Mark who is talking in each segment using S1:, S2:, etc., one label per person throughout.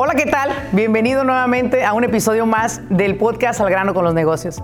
S1: Hola, ¿qué tal? Bienvenido nuevamente a un episodio más del podcast Al grano con los negocios.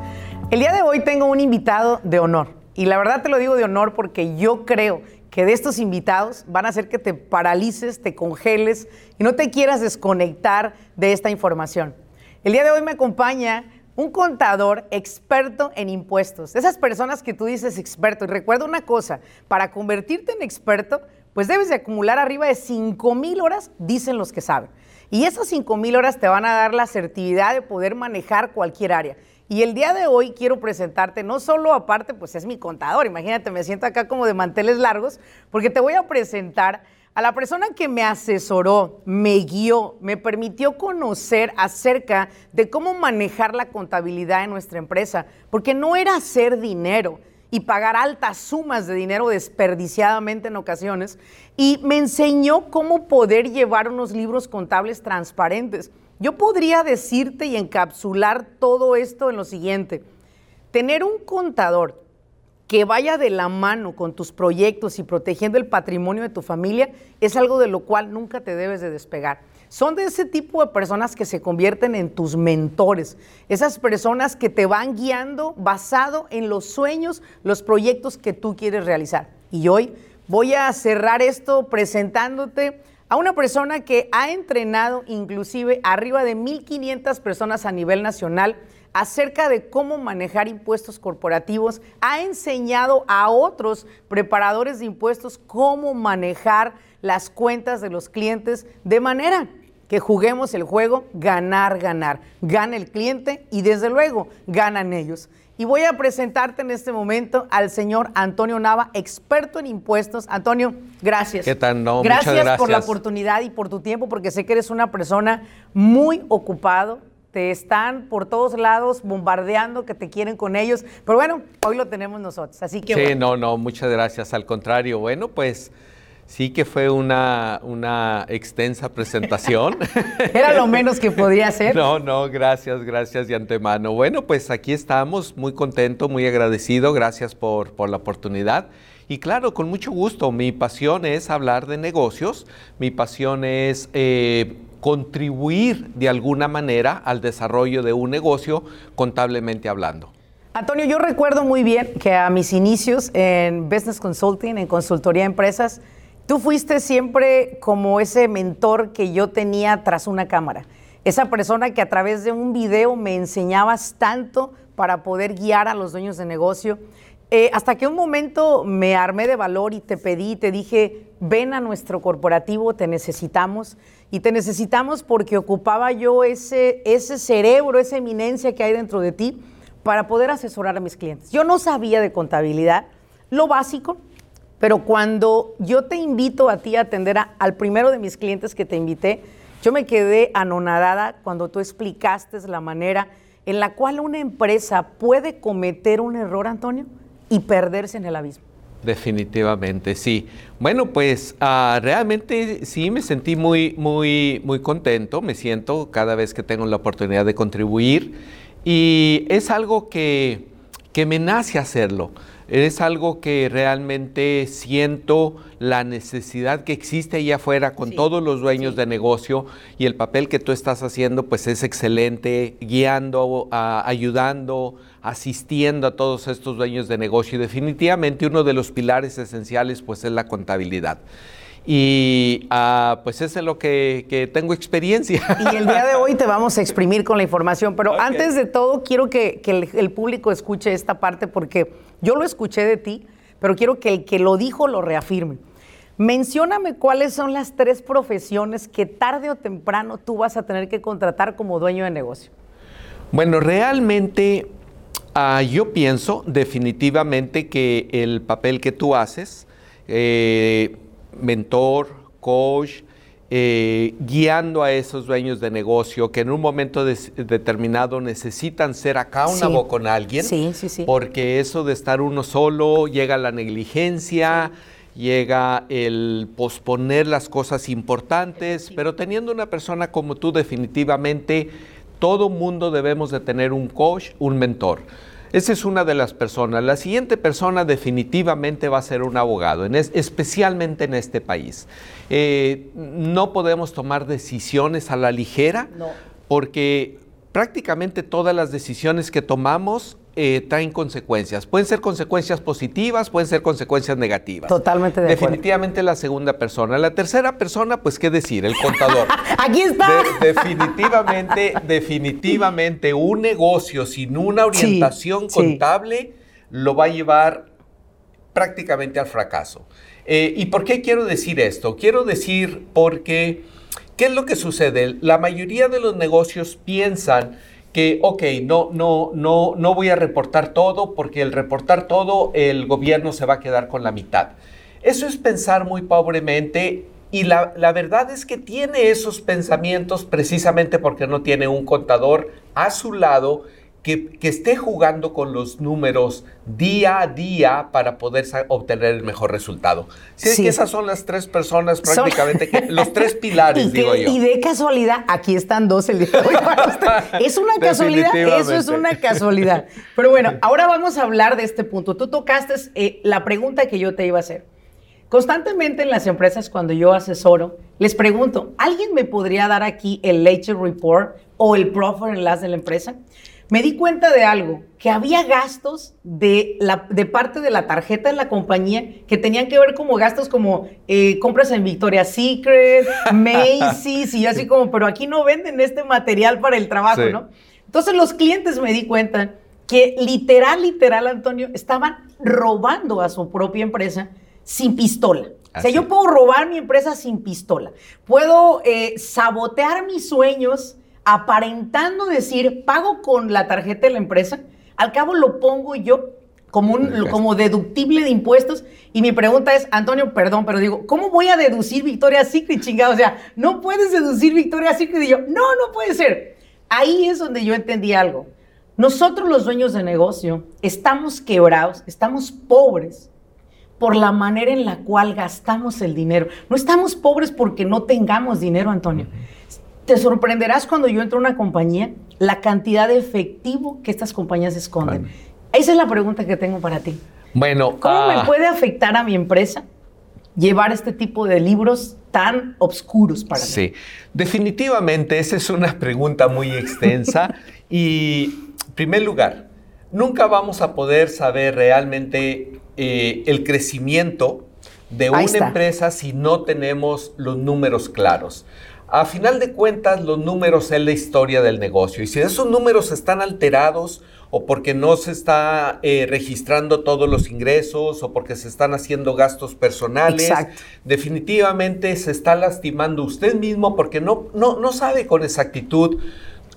S1: El día de hoy tengo un invitado de honor. Y la verdad te lo digo de honor porque yo creo que de estos invitados van a hacer que te paralices, te congeles y no te quieras desconectar de esta información. El día de hoy me acompaña un contador experto en impuestos. Esas personas que tú dices experto. Y recuerda una cosa, para convertirte en experto, pues debes de acumular arriba de 5 mil horas, dicen los que saben. Y esas 5 mil horas te van a dar la asertividad de poder manejar cualquier área. Y el día de hoy quiero presentarte, no solo aparte, pues es mi contador, imagínate, me siento acá como de manteles largos, porque te voy a presentar a la persona que me asesoró, me guió, me permitió conocer acerca de cómo manejar la contabilidad en nuestra empresa, porque no era hacer dinero, y pagar altas sumas de dinero desperdiciadamente en ocasiones. Y me enseñó cómo poder llevar unos libros contables transparentes. Yo podría decirte y encapsular todo esto en lo siguiente. Tener un contador que vaya de la mano con tus proyectos y protegiendo el patrimonio de tu familia es algo de lo cual nunca te debes de despegar son de ese tipo de personas que se convierten en tus mentores, esas personas que te van guiando basado en los sueños, los proyectos que tú quieres realizar. Y hoy voy a cerrar esto presentándote a una persona que ha entrenado inclusive arriba de 1.500 personas a nivel nacional acerca de cómo manejar impuestos corporativos, ha enseñado a otros preparadores de impuestos cómo manejar las cuentas de los clientes de manera que juguemos el juego ganar, ganar. Gana el cliente y desde luego ganan ellos. Y voy a presentarte en este momento al señor Antonio Nava, experto en impuestos. Antonio, gracias.
S2: ¿Qué tal? No,
S1: gracias,
S2: muchas gracias
S1: por la oportunidad y por tu tiempo, porque sé que eres una persona muy ocupado. Te están por todos lados bombardeando que te quieren con ellos. Pero bueno, hoy lo tenemos nosotros. Así que.
S2: Sí, no, no, muchas gracias. Al contrario, bueno, pues. Sí que fue una, una extensa presentación.
S1: Era lo menos que podía hacer.
S2: No, no, gracias, gracias de antemano. Bueno, pues aquí estamos, muy contento, muy agradecido, gracias por, por la oportunidad. Y claro, con mucho gusto, mi pasión es hablar de negocios, mi pasión es eh, contribuir de alguna manera al desarrollo de un negocio contablemente hablando.
S1: Antonio, yo recuerdo muy bien que a mis inicios en Business Consulting, en consultoría de empresas, Tú fuiste siempre como ese mentor que yo tenía tras una cámara. Esa persona que a través de un video me enseñabas tanto para poder guiar a los dueños de negocio. Eh, hasta que un momento me armé de valor y te pedí, te dije, ven a nuestro corporativo, te necesitamos. Y te necesitamos porque ocupaba yo ese, ese cerebro, esa eminencia que hay dentro de ti para poder asesorar a mis clientes. Yo no sabía de contabilidad, lo básico, pero cuando yo te invito a ti a atender al primero de mis clientes que te invité, yo me quedé anonadada cuando tú explicaste la manera en la cual una empresa puede cometer un error, Antonio, y perderse en el abismo.
S2: Definitivamente, sí. Bueno, pues ah, realmente sí me sentí muy, muy, muy contento, me siento cada vez que tengo la oportunidad de contribuir y es algo que, que me nace hacerlo es algo que realmente siento la necesidad que existe allá afuera con todos los dueños de negocio y el papel que tú estás haciendo pues es excelente, guiando, ayudando, asistiendo a todos estos dueños de negocio y definitivamente uno de los pilares esenciales pues es la contabilidad. Y uh, pues eso es lo que, tengo experiencia.
S1: Y el día de hoy te vamos a exprimir con la información, pero antes de todo quiero que, el, público escuche esta parte porque yo lo escuché de ti, pero quiero que el que lo dijo lo reafirme. Mencióname cuáles son las tres profesiones que tarde o temprano tú vas a tener que contratar como dueño de negocio.
S2: Bueno, realmente Ah, yo pienso definitivamente que el papel que tú haces, eh, mentor, coach, eh, guiando a esos dueños de negocio que en un momento determinado necesitan ser accountable con alguien,
S1: sí, sí, sí.
S2: porque eso de estar uno solo llega la negligencia, llega el posponer las cosas importantes, pero teniendo una persona como tú definitivamente, todo mundo debemos de tener un coach, un mentor. Esa es una de las personas. La siguiente persona definitivamente va a ser un abogado, especialmente en este país. Eh, no podemos tomar decisiones a la ligera porque prácticamente todas las decisiones que tomamos eh, traen consecuencias. Pueden ser consecuencias positivas, pueden ser consecuencias negativas.
S1: Totalmente de
S2: Definitivamente la segunda persona. La tercera persona, pues qué decir, el contador.
S1: Aquí está.
S2: definitivamente, definitivamente un negocio sin una orientación contable lo va a llevar prácticamente al fracaso. Eh, ¿Y por qué quiero decir esto? Quiero decir porque, ¿qué es lo que sucede? La mayoría de los negocios piensan que, ok, no, no, no, no voy a reportar todo porque el reportar todo el gobierno se va a quedar con la mitad. Eso es pensar muy pobremente y la, la, verdad es que tiene esos pensamientos precisamente porque no tiene un contador a su lado que, esté jugando con los números día a día para poder obtener el mejor resultado. Sí, que esas son las tres personas prácticamente, los tres pilares, digo yo.
S1: Y de casualidad, aquí están dos el día de hoy Es una casualidad, eso es una casualidad. Pero bueno, ahora vamos a hablar de este punto. Tú tocaste eh, la pregunta que yo te iba a hacer. Constantemente en las empresas, cuando yo asesoro, les pregunto, ¿alguien me podría dar aquí el Ledger Report o el Profit and Loss de la empresa? Me di cuenta de algo, que había gastos de, la, de parte de la tarjeta de la compañía que tenían que ver como gastos como eh, compras en Victoria's Secret, Macy's, y así como, pero aquí no venden este material para el trabajo, ¿no? Entonces los clientes me di cuenta que literal, literal, Antonio, estaban robando a su propia empresa sin pistola. O sea, yo puedo robar mi empresa sin pistola. Puedo eh, sabotear mis sueños aparentando decir, pago con la tarjeta de la empresa, al cabo lo pongo yo como, un, como deductible de impuestos. Y mi pregunta es, Antonio, perdón, pero digo, ¿cómo voy a deducir Victoria Secret, chingado? O sea, no puedes deducir Victoria Secret. Y yo, no, no puede ser. Ahí es donde yo entendí algo. Nosotros los dueños de negocio estamos quebrados, estamos pobres por la manera en la cual gastamos el dinero. No estamos pobres porque no tengamos dinero, Antonio. Te sorprenderás cuando yo entro a una compañía la cantidad de efectivo que estas compañías esconden. Esa es la pregunta que tengo para ti.
S2: Bueno,
S1: ¿cómo me ah, puede afectar a mi empresa llevar este tipo de libros tan oscuros para mí?
S2: Sí, definitivamente esa es una pregunta muy extensa y, en primer lugar, nunca vamos a poder saber realmente eh, el crecimiento de una empresa si no tenemos los números claros. A final de cuentas, los números es la historia del negocio. Y si esos números están alterados o porque no se está eh, registrando todos los ingresos o porque se están haciendo gastos personales, definitivamente se está lastimando usted mismo porque no, no, no sabe con exactitud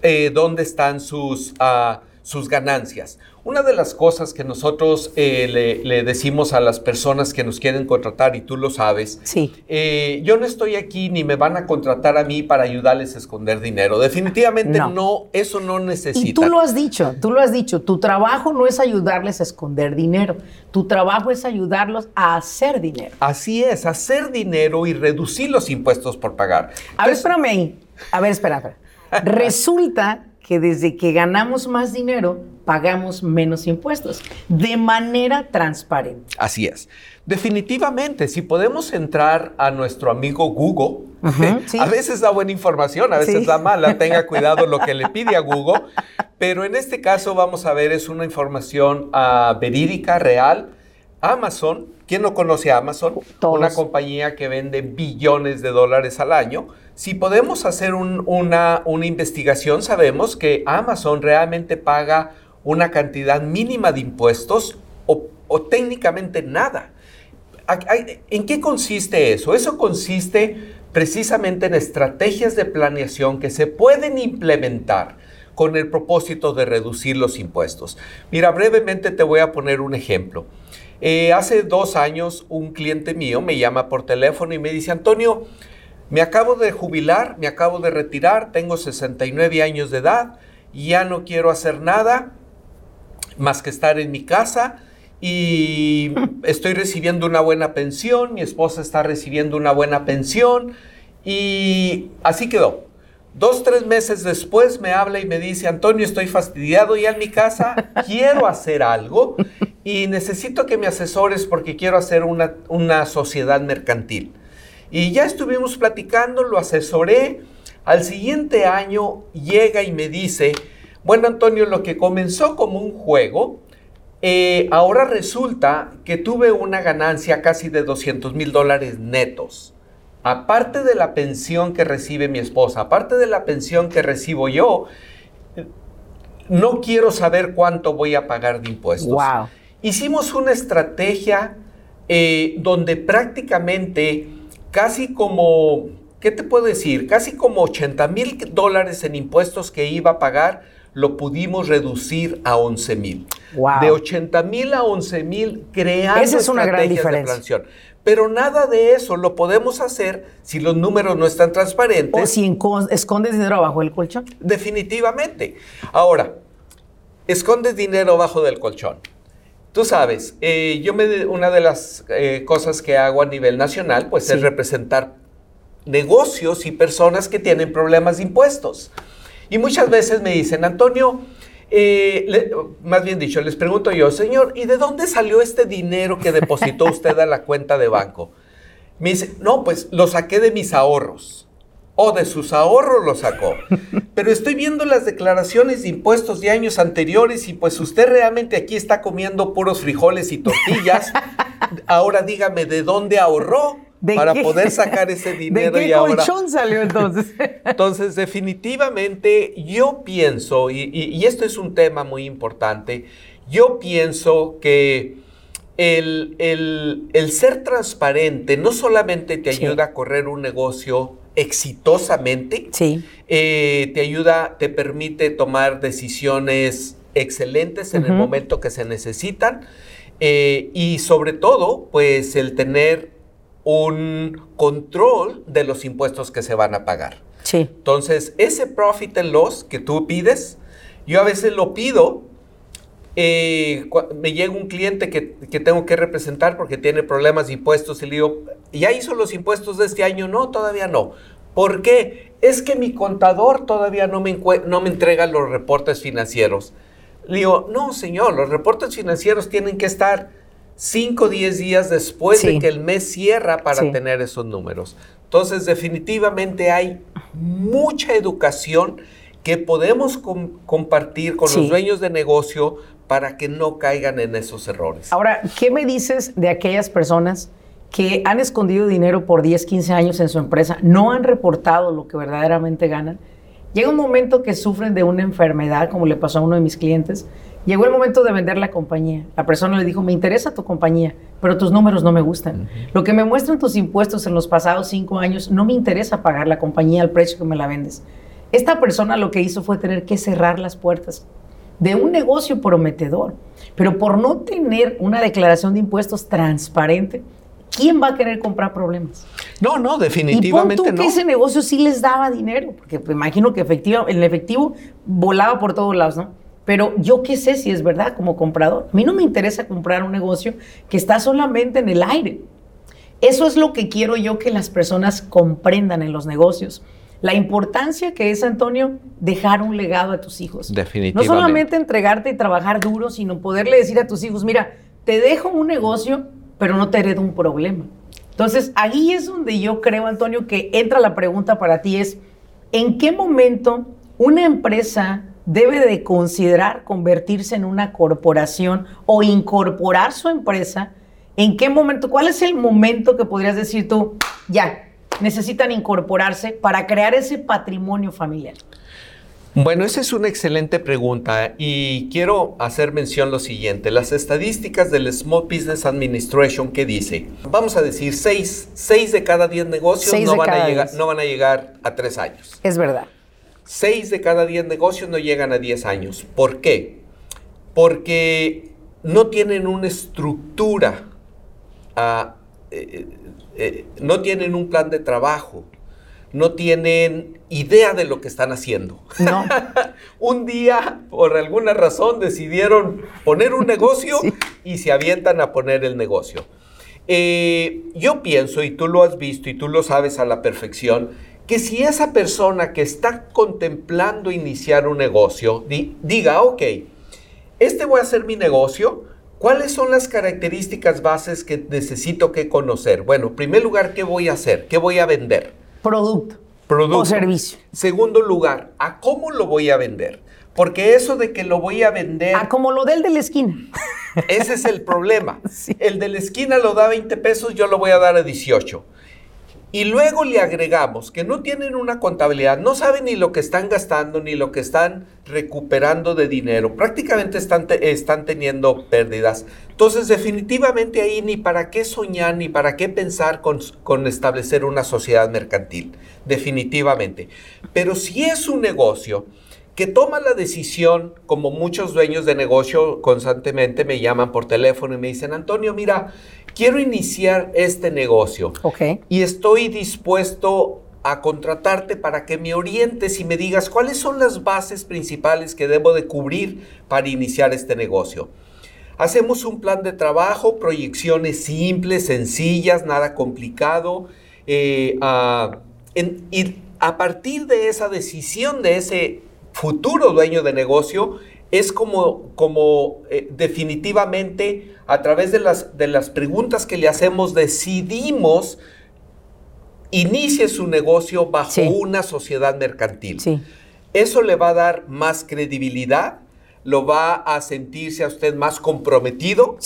S2: eh, dónde están sus, uh, sus ganancias. Una de las cosas que nosotros eh, le, decimos a las personas que nos quieren contratar, y tú lo sabes,
S1: sí.
S2: Eh, yo no estoy aquí ni me van a contratar a mí para ayudarles a esconder dinero. Definitivamente no. eso no necesita.
S1: Y tú lo has dicho, tú lo has dicho, tu trabajo no es ayudarles a esconder dinero, tu trabajo es ayudarlos a hacer dinero.
S2: Así es, hacer dinero y reducir los impuestos por pagar.
S1: A ver, espérame ahí. A ver, espera, espera. Resulta que desde que ganamos más dinero, pagamos menos impuestos, de manera transparente.
S2: Así es. Definitivamente, si podemos entrar a nuestro amigo Google, a veces da buena información, a veces da mala, tenga cuidado lo que le pide a Google, pero en este caso vamos a ver, es una información uh, verídica, real. Amazon, ¿quién no conoce a Amazon? Una compañía que vende billones de dólares al año si podemos hacer una, investigación, sabemos que Amazon realmente paga una cantidad mínima de impuestos o, técnicamente nada. ¿En qué consiste eso? Eso consiste precisamente en estrategias de planeación que se pueden implementar con el propósito de reducir los impuestos. Mira, brevemente te voy a poner un ejemplo. Eh, hace dos años un cliente mío me llama por teléfono y me dice, Antonio, me acabo de jubilar, me acabo de retirar, tengo 69 años de edad, ya no quiero hacer nada más que estar en mi casa y estoy recibiendo una buena pensión, mi esposa está recibiendo una buena pensión y así quedó. Dos, tres meses después me habla y me dice, Antonio, estoy fastidiado ya en mi casa, quiero hacer algo y necesito que me asesores porque quiero hacer una, una sociedad mercantil. Y ya estuvimos platicando, lo asesoré. Al siguiente año llega y me dice, bueno Antonio, lo que comenzó como un juego, eh, ahora resulta que tuve una ganancia casi de 200 mil dólares netos. Aparte de la pensión que recibe mi esposa, aparte de la pensión que recibo yo, no quiero saber cuánto voy a pagar de impuestos. Hicimos una estrategia eh, donde prácticamente casi como, ¿qué te puedo decir? Casi como 80 mil dólares en impuestos que iba a pagar, lo pudimos reducir a 11 mil. De 80 mil a 11 mil creando
S1: Esa es una gran diferencia.
S2: Pero nada de eso lo podemos hacer si los números no están transparentes.
S1: O si escondes dinero abajo del colchón.
S2: Definitivamente. Ahora, escondes dinero abajo del colchón. Tú sabes, eh, yo me, una de las eh, cosas que hago a nivel nacional, pues es representar negocios y personas que tienen problemas de impuestos. Y muchas veces me dicen, Antonio, eh, más bien dicho, les pregunto yo, señor, ¿y de dónde salió este dinero que depositó usted a la cuenta de banco? Me dice, no, pues lo saqué de mis ahorros o de sus ahorros lo sacó. Pero estoy viendo las declaraciones de impuestos de años anteriores y pues usted realmente aquí está comiendo puros frijoles y tortillas. Ahora dígame, ¿de dónde ahorró? para poder sacar ese dinero
S1: ¿De qué
S2: y ahora.
S1: colchón salió entonces?
S2: entonces, definitivamente, yo pienso, y, esto es un tema muy importante, yo pienso que el, ser transparente no solamente te ayuda a correr un negocio exitosamente.
S1: Sí.
S2: Eh, te ayuda, te permite tomar decisiones excelentes en el momento que se necesitan. Eh, y sobre todo, pues el tener un control de los impuestos que se van a pagar.
S1: Sí.
S2: Entonces, ese profit and loss que tú pides, yo a veces lo pido eh, me llega un cliente que, tengo que representar porque tiene problemas de impuestos y le digo, ¿ya hizo los impuestos de este año? No, todavía no. ¿Por qué? Es que mi contador todavía no me, no me entrega los reportes financieros. Le digo, no, señor, los reportes financieros tienen que estar 5 o 10 días después de que el mes cierra para tener esos números. Entonces, definitivamente hay mucha educación que podemos compartir con los dueños de negocio para que no caigan en esos errores.
S1: Ahora, ¿qué me dices de aquellas personas que han escondido dinero por 10, 15 años en su empresa, no han reportado lo que verdaderamente ganan? Llega un momento que sufren de una enfermedad, como le pasó a uno de mis clientes. Llegó el momento de vender la compañía. La persona le dijo, me interesa tu compañía, pero tus números no me gustan. Lo que me muestran tus impuestos en los pasados cinco años, no me interesa pagar la compañía al precio que me la vendes. Esta persona lo que hizo fue tener que cerrar las puertas de un negocio prometedor. Pero por no tener una declaración de impuestos transparente, ¿quién va a querer comprar problemas?
S2: No, no, definitivamente y
S1: tú que ese negocio sí les daba dinero, porque me imagino que efectivo, el efectivo volaba por todos lados, ¿no? Pero yo qué sé si es verdad como comprador. A mí no me interesa comprar un negocio que está solamente en el aire. Eso es lo que quiero yo que las personas comprendan en los negocios la importancia que es, Antonio, dejar un legado a tus hijos.
S2: Definitivamente.
S1: No solamente entregarte y trabajar duro, sino poderle decir a tus hijos, mira, te dejo un negocio, pero no te heredo un problema. Entonces, ahí es donde yo creo, Antonio, que entra la pregunta para ti es, ¿en qué momento una empresa debe de considerar convertirse en una corporación o incorporar su empresa? ¿En qué momento? ¿Cuál es el momento que podrías decir tú, ya, necesitan incorporarse para crear ese patrimonio familiar?
S2: Bueno, esa es una excelente pregunta y quiero hacer mención lo siguiente. Las estadísticas del Small Business Administration que dice, vamos a decir, 6 seis, de cada 10 negocios no van, a llegar, no van a llegar a 3 años.
S1: Es verdad.
S2: 6 de cada 10 negocios no llegan a 10 años. ¿Por qué? Porque no tienen una estructura, ah, eh, eh, no tienen un plan de trabajo, no tienen idea de lo que están haciendo.
S1: No.
S2: un día, por alguna razón, decidieron poner un negocio y se avientan a poner el negocio. Eh, yo pienso, y tú lo has visto y tú lo sabes a la perfección, que si esa persona que está contemplando iniciar un negocio diga, ok, este voy a hacer mi negocio, ¿cuáles son las características bases que necesito que conocer? Bueno, en primer lugar, ¿qué voy a hacer? ¿Qué voy a vender?
S1: Producto.
S2: Producto.
S1: O servicio.
S2: Segundo lugar, ¿a cómo lo voy a vender? Porque eso de que lo voy a vender...
S1: A como lo del de la esquina.
S2: Ese es el problema. El de la esquina lo da 20 pesos, yo lo voy a dar a 18. Y luego le agregamos que no tienen una contabilidad, no saben ni lo que están gastando ni lo que están recuperando de dinero. Prácticamente están, están teniendo pérdidas. Entonces, definitivamente ahí ni para qué soñar ni para qué pensar con, con establecer una sociedad mercantil. Definitivamente. Pero si es un negocio que toma la decisión, como muchos dueños de negocio constantemente me llaman por teléfono y me dicen, Antonio, mira, quiero iniciar este negocio y estoy dispuesto a contratarte para que me orientes y me digas cuáles son las bases principales que debo de cubrir para iniciar este negocio. Hacemos un plan de trabajo, proyecciones simples, sencillas, nada complicado. Eh, ah, y a partir de esa decisión, de ese futuro dueño de negocio, es como, como eh, definitivamente a través de las, de las preguntas que le hacemos decidimos inicie su negocio bajo una sociedad mercantil. Eso le va a dar más credibilidad, lo va a sentirse a usted más comprometido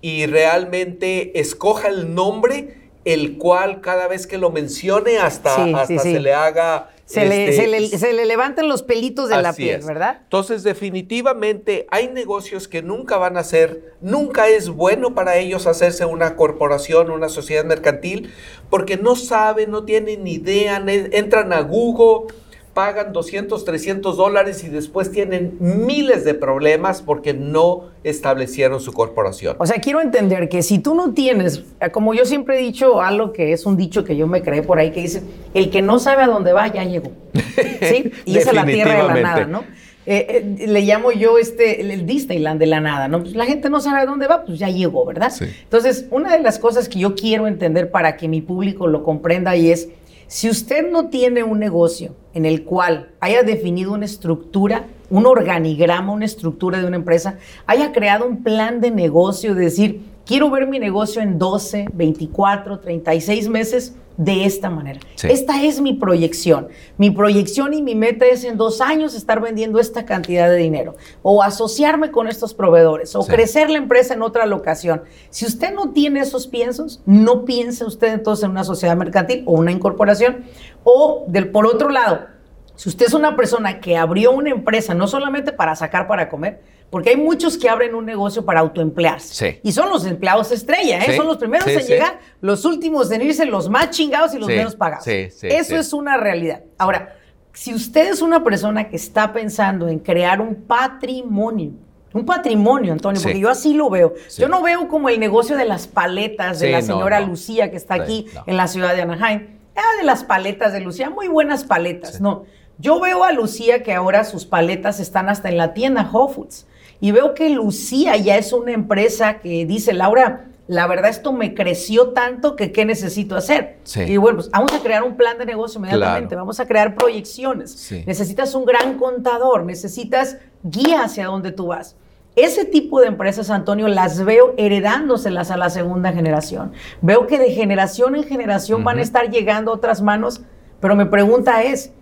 S2: y realmente escoja el nombre el cual cada vez que lo mencione hasta, hasta se le haga
S1: se, le, este, se, le, levantan los pelitos de la piel, ¿verdad?
S2: Entonces, definitivamente hay negocios que nunca van a ser, nunca es bueno para ellos hacerse una corporación, una sociedad mercantil, porque no saben, no tienen ni idea, entran a Google pagan 200, 300 dólares y después tienen miles de problemas porque no establecieron su corporación.
S1: O sea, quiero entender que si tú no tienes, como yo siempre he dicho algo que es un dicho que yo me creé por ahí, que dice, el que no sabe a dónde va, ya llegó. ¿Sí? Y esa es la tierra de la nada, ¿no? Eh, eh, le llamo yo este, el Disneyland de la nada, ¿no? Pues la gente no sabe a dónde va, pues ya llegó, ¿verdad? Entonces, una de las cosas que yo quiero entender para que mi público lo comprenda y es, si usted no tiene un negocio en el cual haya definido una estructura, un organigrama, una estructura de una empresa, haya creado un plan de negocio, de decir, quiero ver mi negocio en 12, 24, 36 meses de esta manera. Esta es mi proyección. Mi proyección y mi meta es en dos años estar vendiendo esta cantidad de dinero o asociarme con estos proveedores o crecer la empresa en otra locación. Si usted no tiene esos piensos, no piense usted entonces en una sociedad mercantil o una incorporación. O del por otro lado, si usted es una persona que abrió una empresa no solamente para sacar para comer, porque hay muchos que abren un negocio para autoemplearse. Y son los empleados estrella, ¿eh? son los primeros en llegar, los últimos en irse, los más chingados y los menos pagados. Eso es una realidad. Ahora, si usted es una persona que está pensando en crear un patrimonio, un patrimonio, Antonio, porque yo así lo veo. Yo no veo como el negocio de las paletas de la señora Lucía que está aquí en la ciudad de Anaheim. Ah, de las paletas de Lucía, muy buenas paletas, no. Yo veo a Lucía que ahora sus paletas están hasta en la tienda Whole Foods. Y veo que Lucía ya es una empresa que dice, Laura, la verdad esto me creció tanto que qué necesito hacer. Y bueno, pues vamos a crear un plan de negocio inmediatamente, vamos a crear proyecciones. Necesitas un gran contador, necesitas guía hacia dónde tú vas. Ese tipo de empresas, Antonio, las veo heredándoselas a la segunda generación. Veo que de generación en generación van a estar llegando a otras manos, pero mi pregunta es,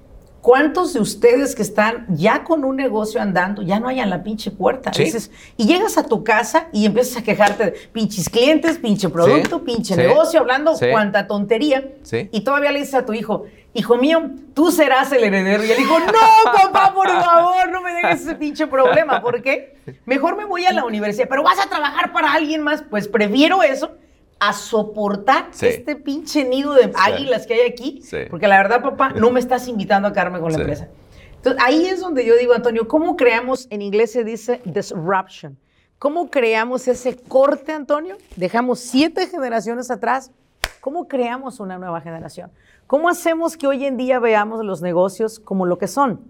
S1: ¿Cuántos de ustedes que están ya con un negocio andando ya no hayan la pinche puerta? y llegas a tu casa y empiezas a quejarte de pinches clientes, pinche producto, pinche negocio, hablando cuanta tontería. Y todavía le dices a tu hijo, hijo mío, tú serás el heredero. Y él dijo, no, papá, por favor, no me dejes ese pinche problema. ¿Por qué? Mejor me voy a la universidad, pero vas a trabajar para alguien más. Pues prefiero eso a soportar este pinche nido de águilas que hay aquí, porque la verdad, papá, no me estás invitando a quedarme con la empresa. Entonces, ahí es donde yo digo, Antonio, ¿cómo creamos, en inglés se dice disruption? ¿Cómo creamos ese corte, Antonio? Dejamos siete generaciones atrás. ¿Cómo creamos una nueva generación? ¿Cómo hacemos que hoy en día veamos los negocios como lo que son?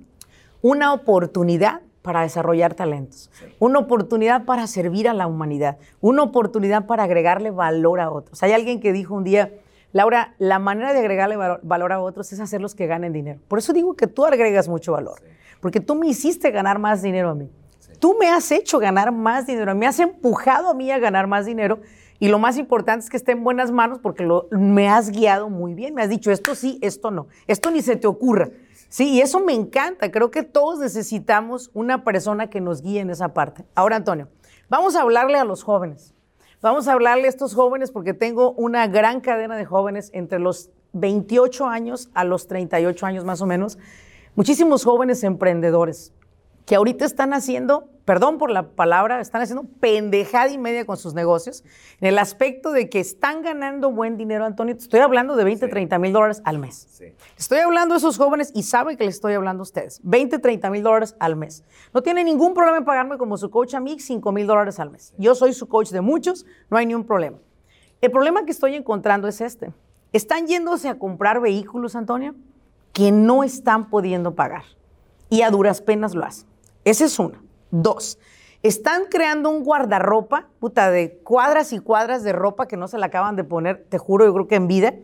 S1: Una oportunidad para desarrollar talentos, una oportunidad para servir a la humanidad, una oportunidad para agregarle valor a otros. Hay alguien que dijo un día, Laura, la manera de agregarle valor a otros es hacerlos que ganen dinero. Por eso digo que tú agregas mucho valor, porque tú me hiciste ganar más dinero a mí. Tú me has hecho ganar más dinero, me has empujado a mí a ganar más dinero y lo más importante es que esté en buenas manos porque me has guiado muy bien, me has dicho esto sí, esto no, esto ni se te ocurra. Sí, y eso me encanta, creo que todos necesitamos una persona que nos guíe en esa parte. Ahora, Antonio, vamos a hablarle a los jóvenes. Vamos a hablarle a estos jóvenes porque tengo una gran cadena de jóvenes entre los 28 años a los 38 años más o menos. Muchísimos jóvenes emprendedores que ahorita están haciendo, perdón por la palabra, están haciendo pendejada y media con sus negocios, en el aspecto de que están ganando buen dinero, Antonio. Estoy hablando de 20, 30 mil dólares al mes. Estoy hablando de esos jóvenes y saben que les estoy hablando a ustedes. 20, 30 mil dólares al mes. No tienen ningún problema en pagarme como su coach a mí 5 mil dólares al mes. Yo soy su coach de muchos, no hay ningún problema. El problema que estoy encontrando es este. Están yéndose a comprar vehículos, Antonio, que no están pudiendo pagar. Y a duras penas lo hacen. Esa es una. Dos, están creando un guardarropa, puta, de cuadras y cuadras de ropa que no se la acaban de poner, te juro, yo creo que en vida.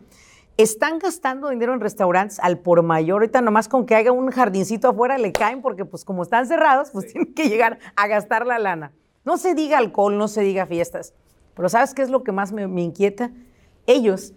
S1: Están gastando dinero en restaurantes al por mayor. Ahorita nomás con que haga un jardincito afuera le caen porque pues como están cerrados, pues tienen que llegar a gastar la lana. No se diga alcohol, no se diga fiestas. Pero ¿sabes qué es lo que más me, inquieta? Ellos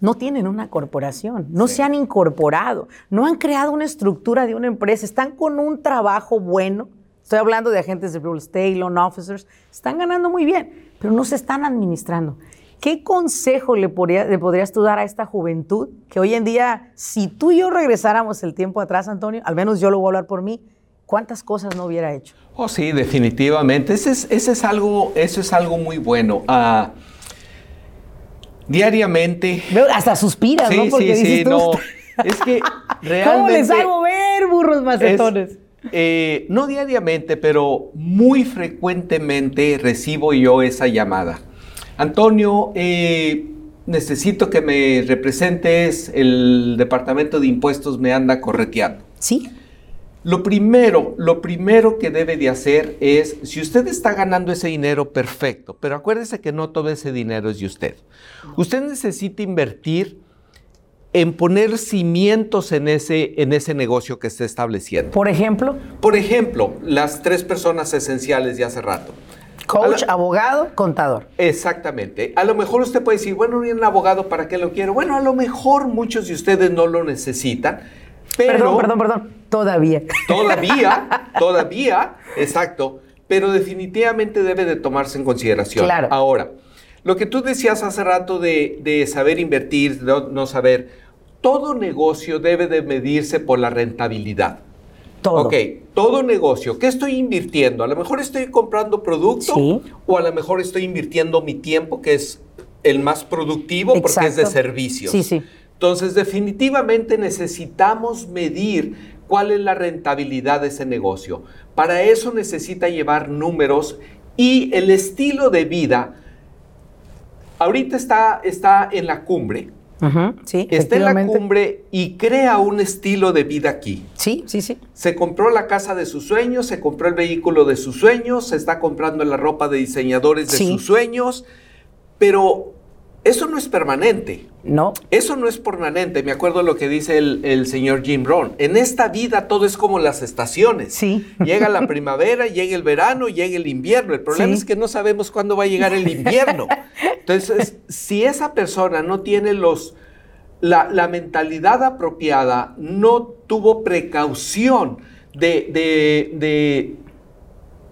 S1: no tienen una corporación, no se han incorporado, no han creado una estructura de una empresa, están con un trabajo bueno. Estoy hablando de agentes de real estate, loan officers, están ganando muy bien, pero no se están administrando. ¿Qué consejo le, le podrías tú dar a esta juventud que hoy en día, si tú y yo regresáramos el tiempo atrás, Antonio, al menos yo lo voy a hablar por mí, ¿cuántas cosas no hubiera hecho?
S2: Oh, sí, definitivamente. Ese es, ese es algo, eso es algo muy bueno. Uh, diariamente.
S1: Hasta suspiras, ¿no?
S2: Porque sí, sí, no. Es que realmente.
S1: ¿Cómo les hago ver, burros macetones?
S2: Eh, no diariamente, pero muy frecuentemente recibo yo esa llamada. Antonio, eh, necesito que me representes, el departamento de impuestos me anda correteando.
S1: Sí.
S2: Lo primero, lo primero que debe de hacer es, si usted está ganando ese dinero, perfecto, pero acuérdese que no todo ese dinero es de usted. Usted necesita invertir en poner cimientos en ese, en ese negocio que está estableciendo.
S1: Por ejemplo.
S2: Por ejemplo, las tres personas esenciales de hace rato.
S1: Coach, abogado, contador.
S2: Exactamente. A lo mejor usted puede decir, bueno, un abogado, ¿para qué lo quiero? Bueno, a lo mejor muchos de ustedes no lo necesitan
S1: perdón, perdón, perdón. Todavía.
S2: Todavía, todavía, exacto. Pero definitivamente debe de tomarse en consideración.
S1: Claro.
S2: Ahora, lo que tú decías hace rato de, saber invertir, de no saber, todo negocio debe de medirse por la rentabilidad.
S1: Todo.
S2: Ok, todo negocio. ¿Qué estoy invirtiendo? A lo mejor estoy comprando producto o a lo mejor estoy invirtiendo mi tiempo, que es el más productivo porque es de servicio.
S1: Sí, sí.
S2: Entonces, definitivamente necesitamos medir cuál es la rentabilidad de ese negocio. Para eso necesita llevar números y el estilo de vida. Ahorita está, está en la cumbre.
S1: sí,
S2: está en la cumbre y crea un estilo de vida aquí.
S1: Sí, sí, sí.
S2: Se compró la casa de sus sueños, se compró el vehículo de sus sueños, se está comprando la ropa de diseñadores de sus sueños, pero eso no es permanente.
S1: No.
S2: Eso no es permanente. Me acuerdo lo que dice el, señor Jim Rohn. En esta vida todo es como las estaciones.
S1: Sí.
S2: Llega la primavera, llega el verano, llega el invierno. El problema es que no sabemos cuándo va a llegar el invierno. Entonces, si esa persona no tiene los, la, mentalidad apropiada, no tuvo precaución de, de,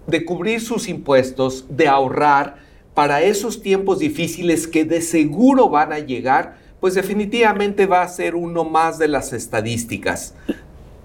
S2: de cubrir sus impuestos, de ahorrar, para esos tiempos difíciles que de seguro van a llegar, pues definitivamente va a ser uno más de las estadísticas.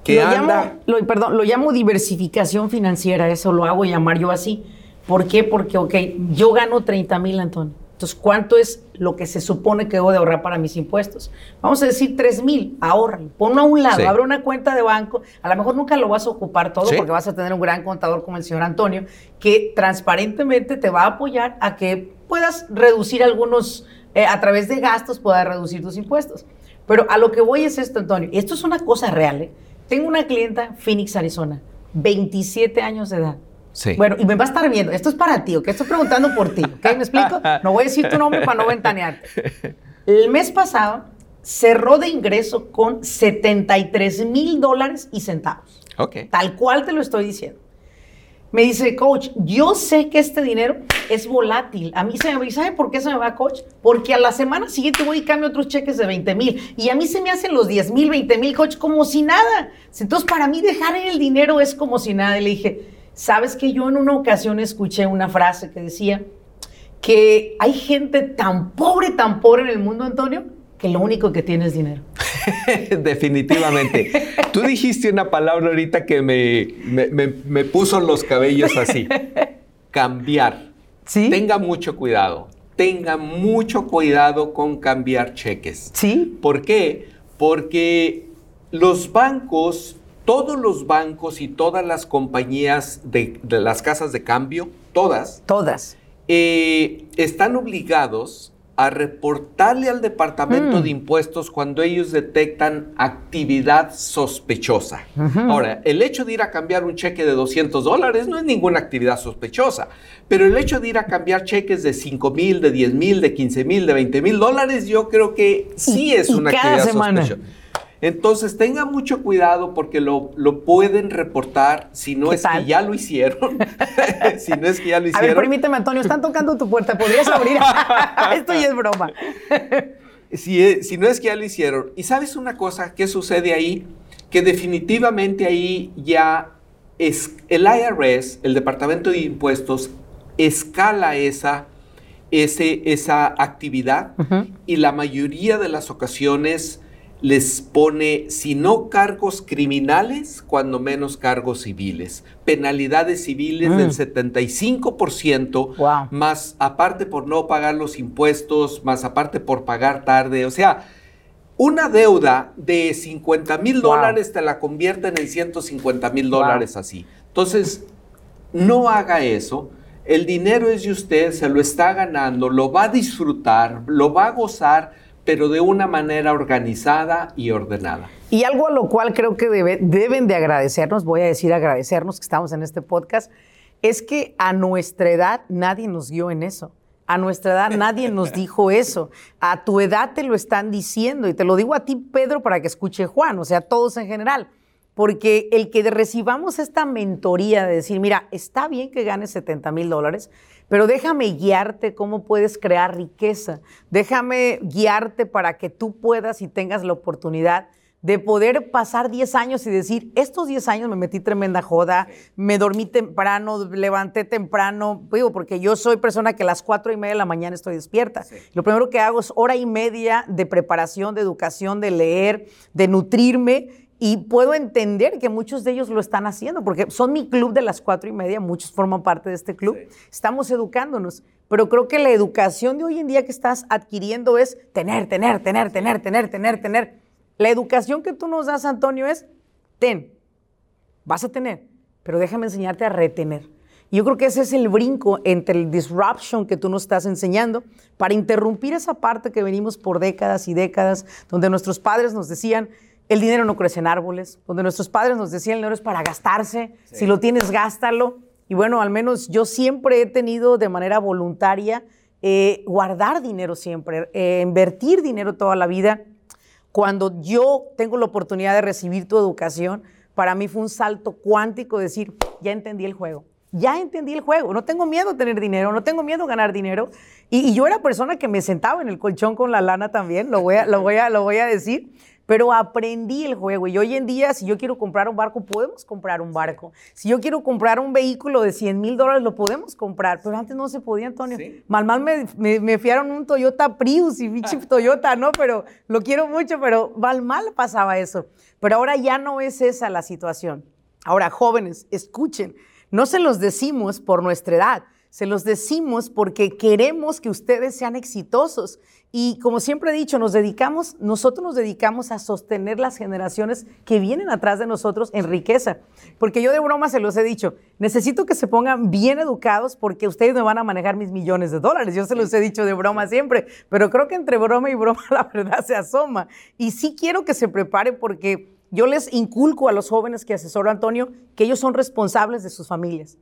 S2: Que
S1: lo, llamo, perdón, lo llamo diversificación financiera, eso lo hago llamar yo así. ¿Por qué? Porque, ok, yo gano 30 mil, Antonio. Entonces, ¿cuánto es lo que se supone que debo de ahorrar para mis impuestos? Vamos a decir 3 mil, ahorra, ponlo a un lado, abre una cuenta de banco. A lo mejor nunca lo vas a ocupar todo porque vas a tener un gran contador como el señor Antonio, que transparentemente te va a apoyar a que puedas reducir algunos, eh, a través de gastos, puedas reducir tus impuestos. Pero a lo que voy es esto, Antonio, y esto es una cosa real. ¿eh? Tengo una clienta, Phoenix, Arizona, 27 años de edad bueno, y me va a estar viendo. Esto es para ti, ¿ok? Estoy preguntando por ti, ¿ok? ¿Me explico? No voy a decir tu nombre para no ventanearte. El mes pasado cerró de ingreso con 73 mil dólares y centavos.
S2: Ok.
S1: Tal cual te lo estoy diciendo. Me dice, coach, yo sé que este dinero es volátil. A mí se me va, ¿y sabe por qué se me va, coach? Porque a la semana siguiente voy y cambio otros cheques de 20 mil. Y a mí se me hacen los 10 mil, 20 mil, coach, como si nada. Entonces, para mí dejar el dinero es como si nada. Y le dije, Sabes que yo en una ocasión escuché una frase que decía que hay gente tan pobre, tan pobre en el mundo, Antonio, que lo único que tiene es dinero.
S2: Definitivamente. Tú dijiste una palabra ahorita que me, me, puso los cabellos así. Cambiar.
S1: ¿Sí?
S2: Tenga mucho cuidado. Tenga mucho cuidado con cambiar cheques.
S1: ¿Sí?
S2: ¿Por qué? Porque los bancos todos los bancos y todas las compañías de, las casas de cambio, todas,
S1: todas,
S2: eh, están obligados a reportarle al Departamento mm. de Impuestos cuando ellos detectan actividad sospechosa. Ahora, el hecho de ir a cambiar un cheque de 200 dólares no es ninguna actividad sospechosa, pero el hecho de ir a cambiar cheques de 5 mil, de 10 mil, de 15 mil, de 20 mil dólares, yo creo que sí es una actividad sospechosa. Entonces tenga mucho cuidado porque lo, pueden reportar si no es que ya lo hicieron. si no es que ya lo hicieron. A ver,
S1: permíteme, Antonio, están tocando tu puerta, ¿podrías abrir? Esto ya es broma.
S2: si, si no es que ya lo hicieron. Y sabes una cosa, ¿qué sucede ahí? Que definitivamente ahí ya es el IRS, el Departamento de Impuestos, escala esa, ese, esa actividad y la mayoría de las ocasiones les pone, si no cargos criminales, cuando menos cargos civiles. Penalidades civiles del 75%,
S1: mm.
S2: más aparte por no pagar los impuestos, más aparte por pagar tarde. O sea, una deuda de 50 mil dólares te la convierten en 150 mil dólares así. Entonces, no haga eso. El dinero es de usted, se lo está ganando, lo va a disfrutar, lo va a gozar pero de una manera organizada y ordenada.
S1: Y algo a lo cual creo que deben de agradecernos, voy a decir agradecernos que estamos en este podcast, es que a nuestra edad nadie nos guió en eso. A nuestra edad nadie nos dijo eso. A tu edad te lo están diciendo y te lo digo a ti, Pedro, para que escuche Juan, o sea, todos en general. Porque el que recibamos esta mentoría de decir, mira, está bien que ganes 70 mil dólares, pero déjame guiarte cómo puedes crear riqueza. Déjame guiarte para que tú puedas y tengas la oportunidad de poder pasar 10 años y decir, estos 10 años me metí tremenda joda, me dormí temprano, levanté temprano, digo, porque yo soy persona que a las 4 y media de la mañana estoy despierta. Lo primero que hago es hora y media de preparación, de educación, de leer, de nutrirme y puedo entender que muchos de ellos lo están haciendo, porque son mi club de las cuatro y media, muchos forman parte de este club. Estamos educándonos, pero creo que la educación de hoy en día que estás adquiriendo es tener, tener, tener, tener, tener, tener, tener. La educación que tú nos das, Antonio, es ten, vas a tener, pero déjame enseñarte a retener. Yo creo que ese es el brinco entre el disruption que tú nos estás enseñando para interrumpir esa parte que venimos por décadas y décadas, donde nuestros padres nos decían, el dinero no crece en árboles, donde nuestros padres nos decían el dinero es para gastarse, si lo tienes, gástalo. Y bueno, al menos yo siempre he tenido de manera voluntaria eh, guardar dinero siempre, eh, invertir dinero toda la vida. Cuando yo tengo la oportunidad de recibir tu educación, para mí fue un salto cuántico decir, ya entendí el juego, ya entendí el juego, no tengo miedo a tener dinero, no tengo miedo a ganar dinero. Y, yo era persona que me sentaba en el colchón con la lana también, lo voy a, lo voy a, lo voy a decir pero aprendí el juego y hoy en día si yo quiero comprar un barco, podemos comprar un barco. Si yo quiero comprar un vehículo de 100 mil dólares, lo podemos comprar, pero antes no se podía, Antonio. Mal, mal me, me, fiaron un Toyota Prius y bicho Toyota, ¿no? Pero lo quiero mucho, pero mal, mal pasaba eso. Pero ahora ya no es esa la situación. Ahora, jóvenes, escuchen, no se los decimos por nuestra edad, Se los decimos porque queremos que ustedes sean exitosos. Y como siempre he dicho, nos dedicamos, nosotros nos dedicamos a sostener las generaciones que vienen atrás de nosotros en riqueza. Porque yo de broma se los he dicho, necesito que se pongan bien educados porque ustedes me van a manejar mis millones de dólares. Yo se los he dicho de broma siempre, pero creo que entre broma y broma la verdad se asoma. Y sí quiero que se preparen porque yo les inculco a los jóvenes que asesoro Antonio que ellos son responsables de sus familias.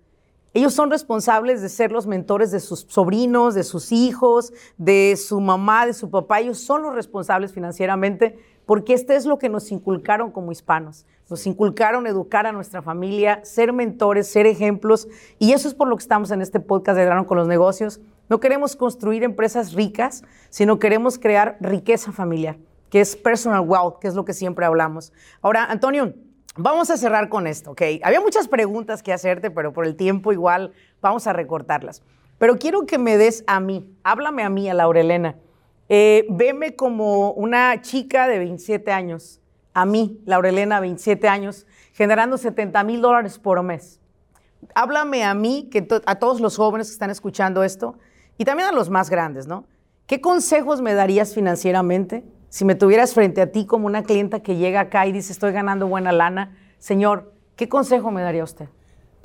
S1: Ellos son responsables de ser los mentores de sus sobrinos, de sus hijos, de su mamá, de su papá. Ellos son los responsables financieramente porque este es lo que nos inculcaron como hispanos. Nos inculcaron educar a nuestra familia, ser mentores, ser ejemplos. Y eso es por lo que estamos en este podcast de Grano con los Negocios. No queremos construir empresas ricas, sino queremos crear riqueza familiar, que es personal wealth, que es lo que siempre hablamos. Ahora, Antonio, Vamos a cerrar con esto, ¿ok? Había muchas preguntas que hacerte, pero por el tiempo igual vamos a recortarlas. Pero quiero que me des a mí, háblame a mí, a Laurelena. Eh, veme como una chica de 27 años, a mí, Laurelena, 27 años, generando 70 mil dólares por mes. Háblame a mí, que a todos los jóvenes que están escuchando esto, y también a los más grandes, ¿no? ¿Qué consejos me darías financieramente si me tuvieras frente a ti como una clienta que llega acá y dice, estoy ganando buena lana, señor, ¿qué consejo me daría usted?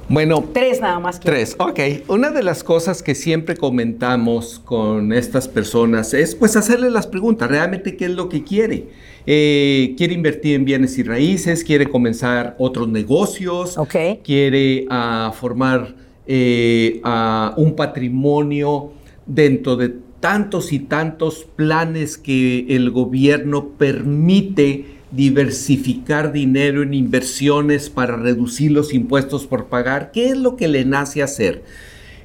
S2: Bueno,
S1: tres nada más.
S2: Tres, ok. Una de las cosas que siempre comentamos con estas personas es pues hacerle las preguntas, realmente qué es lo que quiere. Eh, quiere invertir en bienes y raíces, quiere comenzar otros negocios,
S1: okay.
S2: quiere uh, formar eh, uh, un patrimonio dentro de tantos y tantos planes que el gobierno permite diversificar dinero en inversiones para reducir los impuestos por pagar. ¿Qué es lo que le nace hacer?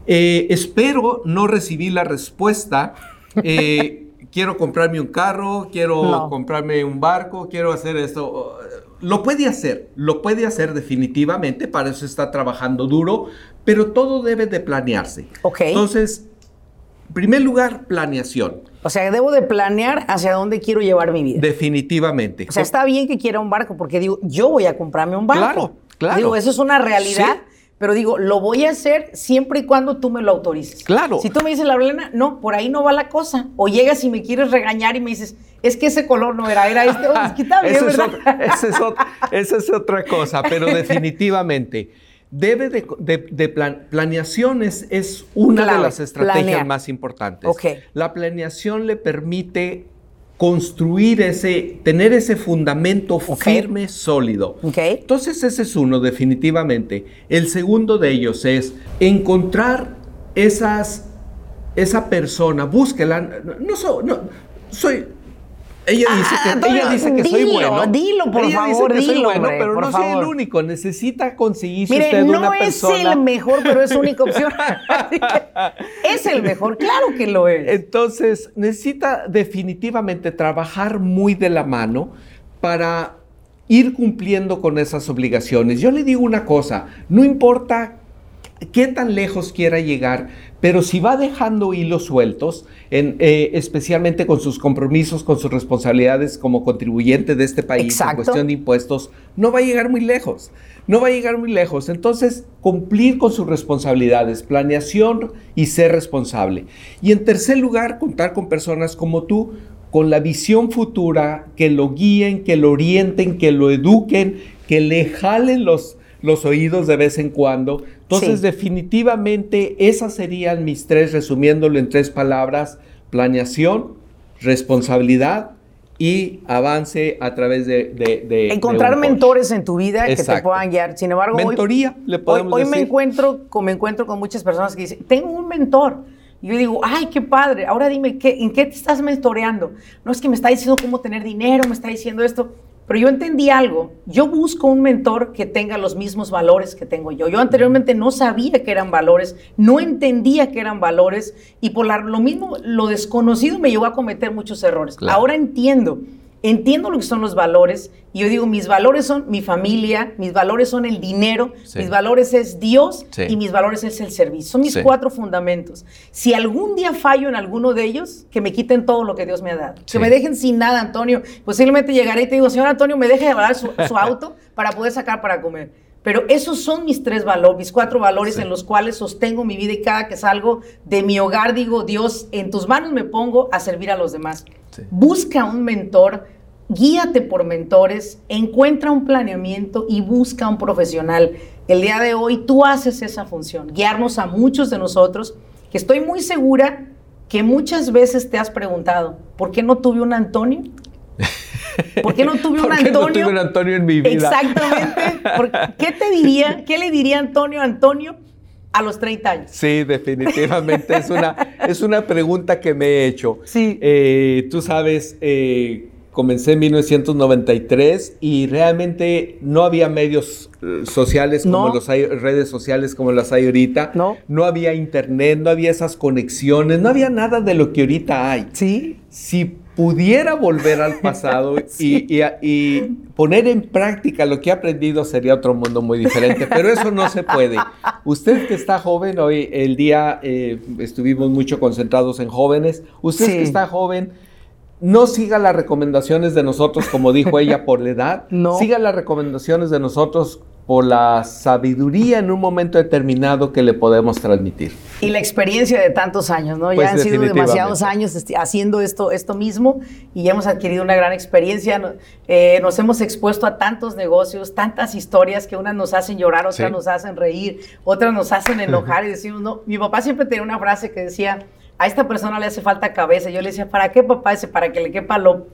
S2: Eh, espero no recibir la respuesta. Eh, quiero comprarme un carro, quiero comprarme un barco, quiero hacer esto. Lo puede hacer, lo puede hacer definitivamente, para eso está trabajando duro, pero todo debe de planearse.
S1: Okay.
S2: Entonces, en primer lugar, planeación.
S1: O sea, debo de planear hacia dónde quiero llevar mi vida.
S2: Definitivamente.
S1: O sea, está bien que quiera un barco, porque digo, yo voy a comprarme un barco.
S2: Claro, claro.
S1: Digo, eso es una realidad. Pero digo, lo voy a hacer siempre y cuando tú me lo autorices.
S2: Claro.
S1: Si tú me dices, la Blena, no, por ahí no va la cosa. O llegas y me quieres regañar y me dices, es que ese color no era, era este. Oh, es que está bien, ¿verdad?
S2: esa es otra cosa, pero definitivamente debe de, planeaciones es una de las estrategias más importantes. La planeación le permite construir ese, tener ese fundamento firme, sólido. Entonces ese es uno definitivamente. El segundo de ellos es encontrar esas, esa persona, búsquela. No, no soy, ella dice que, ella dice que soy bueno.
S1: Dilo, por favor, dilo,
S2: pero no soy el único. Necesita conseguirse usted
S1: no
S2: una persona.
S1: No es el mejor, pero es única opción. es el mejor, claro que lo es.
S2: Entonces, necesita definitivamente trabajar muy de la mano para ir cumpliendo con esas obligaciones. Yo le digo una cosa, no importa qué tan lejos quiera llegar, pero si va dejando hilos sueltos, eh, especialmente con sus compromisos, con sus responsabilidades como contribuyente de este país en cuestión de impuestos, no va a llegar muy lejos. No va a llegar muy lejos. Entonces, cumplir con sus responsabilidades, planeación y ser responsable. Y en tercer lugar, contar con personas como tú, con la visión futura, que lo guíen, que lo orienten, que lo eduquen, que le jalen los los oídos de vez en cuando. Entonces, definitivamente, esas serían mis tres, resumiéndolo en tres palabras, planeación, responsabilidad y avance a través de...
S1: Encontrar mentores en tu vida que te puedan guiar. Sin embargo,
S2: Mentoría,
S1: hoy,
S2: le podemos
S1: hoy,
S2: hoy
S1: me encuentro, me encuentro con muchas personas que dicen, tengo un mentor. Y yo digo, ay, qué padre. Ahora dime, ¿qué, ¿en qué te estás mentoreando? No es que me está diciendo cómo tener dinero, me está diciendo esto. Pero yo entendí algo. Yo busco un mentor que tenga los mismos valores que tengo yo. Yo anteriormente no sabía que eran valores, no entendía que eran valores y por lo mismo, lo desconocido me llevó a cometer muchos errores. Ahora entiendo entiendo lo que son los valores y yo digo, mis valores son mi familia, mis valores son el dinero, mis valores es Dios y mis valores es el servicio. Son mis cuatro fundamentos. Si algún día fallo en alguno de ellos, que me quiten todo lo que Dios me ha dado. Que me dejen sin nada, Antonio. Posiblemente llegaré y te digo, señor Antonio, me deje llevar su, su auto para poder sacar para comer Pero esos son mis tres valores, mis cuatro valores en los cuales sostengo mi vida y cada que salgo de mi hogar digo, Dios, en tus manos me pongo a servir a los demás. Busca un mentor, guíate por mentores, encuentra un planeamiento y busca un profesional. El día de hoy tú haces esa función, guiarnos a muchos de nosotros, que estoy muy segura que muchas veces te has preguntado, ¿por qué no tuve un Antonio? ¿Por qué no tuve un Antonio?
S2: no tuve un Antonio en mi vida?
S1: Exactamente. ¿Qué te diría, qué le diría Antonio a Antonio a los 30 años?
S2: Sí, definitivamente. es, una, es una pregunta que me he hecho.
S1: Sí.
S2: Eh, tú sabes, eh, comencé en 1993 y realmente no había medios eh, sociales como los hay, redes sociales como las hay ahorita.
S1: No.
S2: No había internet, no había esas conexiones, no había nada de lo que ahorita hay.
S1: Sí.
S2: Si pudiera volver al pasado y, poner en práctica lo que he aprendido, sería otro mundo muy diferente, pero eso no se puede. Usted que está joven, hoy el día eh, estuvimos mucho concentrados en jóvenes, usted que está joven, no siga las recomendaciones de nosotros, como dijo ella, por la edad,
S1: no.
S2: siga las recomendaciones de nosotros por la sabiduría en un momento determinado que le podemos transmitir.
S1: Y la experiencia de tantos años, ¿no? ya pues han sido demasiados años haciendo esto, esto mismo y ya hemos adquirido una gran experiencia. Eh, nos hemos expuesto a tantos negocios, tantas historias que unas nos hacen llorar, otras nos hacen reír, otras nos hacen enojar y decimos, no, mi papá siempre tenía una frase que decía, a esta persona le hace falta cabeza. Yo le decía, ¿para qué papá? Dice, para que le quepa lo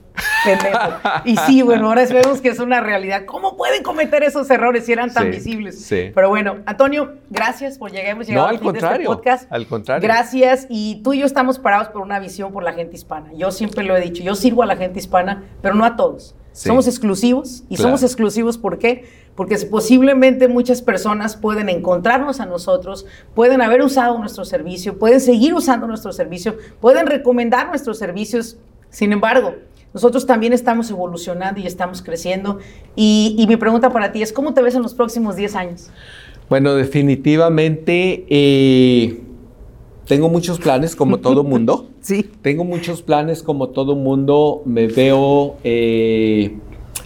S1: pendejo. y sí, bueno, ahora vemos que es una realidad. ¿Cómo pueden cometer esos errores si eran tan visibles?
S2: Sí.
S1: Pero bueno, Antonio, gracias por llegar. Hemos llegado
S2: al contrario,
S1: de este podcast.
S2: Al contrario.
S1: Gracias. Y tú y yo estamos parados por una visión por la gente hispana. Yo siempre lo he dicho, yo sirvo a la gente hispana, pero no a todos. Somos exclusivos. ¿Y somos exclusivos por qué? Porque posiblemente muchas personas pueden encontrarnos a nosotros, pueden haber usado nuestro servicio, pueden seguir usando nuestro servicio, pueden recomendar nuestros servicios. Sin embargo, nosotros también estamos evolucionando y estamos creciendo. Y, mi pregunta para ti es, ¿cómo te ves en los próximos 10 años?
S2: Bueno, definitivamente eh, tengo muchos planes como todo mundo.
S1: sí.
S2: Tengo muchos planes como todo mundo. Me veo eh,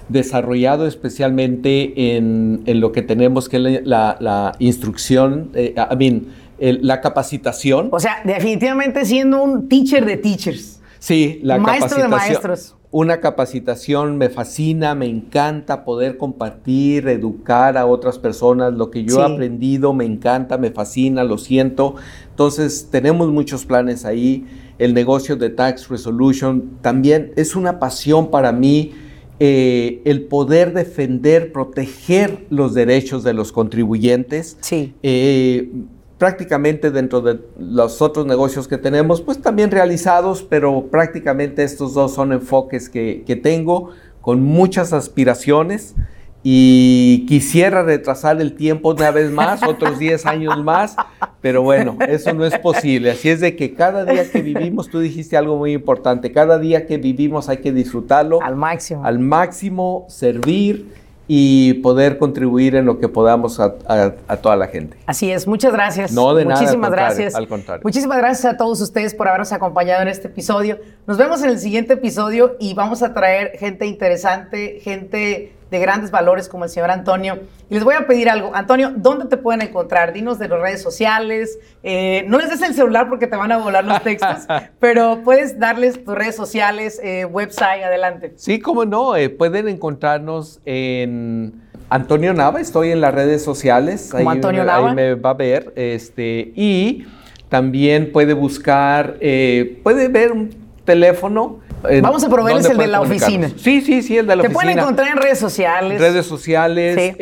S2: desarrollado especialmente en, lo que tenemos que la, la, instrucción, eh, I mean, la capacitación.
S1: O sea, definitivamente siendo un teacher de teachers.
S2: Sí, la
S1: Maestro de maestros.
S2: Una capacitación me fascina, me encanta poder compartir, educar a otras personas. Lo que yo he aprendido me encanta, me fascina, lo siento. Entonces, tenemos muchos planes ahí. El negocio de Tax Resolution también es una pasión para mí. Eh, el poder defender, proteger los derechos de los contribuyentes.
S1: Sí.
S2: Eh, prácticamente dentro de los otros negocios que tenemos, pues también realizados, pero prácticamente estos dos son enfoques que, tengo con muchas aspiraciones y quisiera retrasar el tiempo una vez más, otros 10 años más, pero bueno, eso no es posible. Así es de que cada día que vivimos, tú dijiste algo muy importante, cada día que vivimos hay que disfrutarlo.
S1: Al máximo.
S2: Al máximo, servir y poder contribuir en lo que podamos a, toda la gente.
S1: Así es, muchas gracias.
S2: No, de
S1: nada.
S2: Muchísimas
S1: gracias.
S2: Al contrario.
S1: Muchísimas gracias a todos ustedes por habernos acompañado en este episodio. Nos vemos en el siguiente episodio y vamos a traer gente interesante, gente de grandes valores como el señor Antonio. Y les voy a pedir algo. Antonio, ¿dónde te pueden encontrar? Dinos de las redes sociales. Eh, no les des el celular porque te van a volar los textos, pero puedes darles tus redes sociales, eh, website, adelante.
S2: Sí, cómo no. Eh, pueden encontrarnos en Antonio Nava. Estoy en las redes sociales.
S1: Como Antonio Nava.
S2: Ahí me va a ver. Este, y también puede buscar, puede ver un teléfono
S1: Vamos a proveerles el de la oficina.
S2: Sí, sí, sí, el de la
S1: oficina. Te pueden encontrar en redes sociales.
S2: Redes sociales,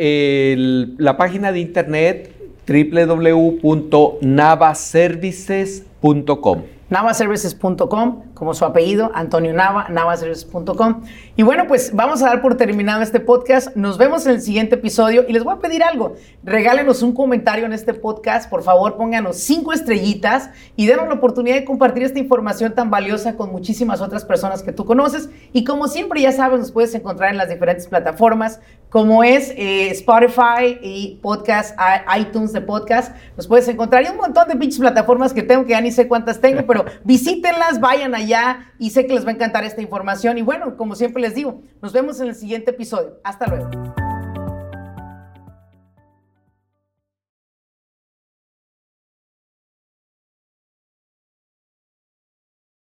S2: la página de internet www.navaservices.com
S1: navaservices.com, como su apellido, Antonio Nava, navaservices.com. Y bueno, pues vamos a dar por terminado este podcast. Nos vemos en el siguiente episodio y les voy a pedir algo. Regálenos un comentario en este podcast. Por favor, pónganos cinco estrellitas y denos la oportunidad de compartir esta información tan valiosa con muchísimas otras personas que tú conoces. Y como siempre, ya sabes, nos puedes encontrar en las diferentes plataformas como es eh, Spotify y podcast, iTunes de podcast. Nos puedes encontrar y un montón de pinches plataformas que tengo que ya ni sé cuántas tengo, pero visítenlas, vayan y sé que les va a encantar esta información. Y bueno, como siempre les digo, nos vemos en el siguiente episodio. Hasta luego.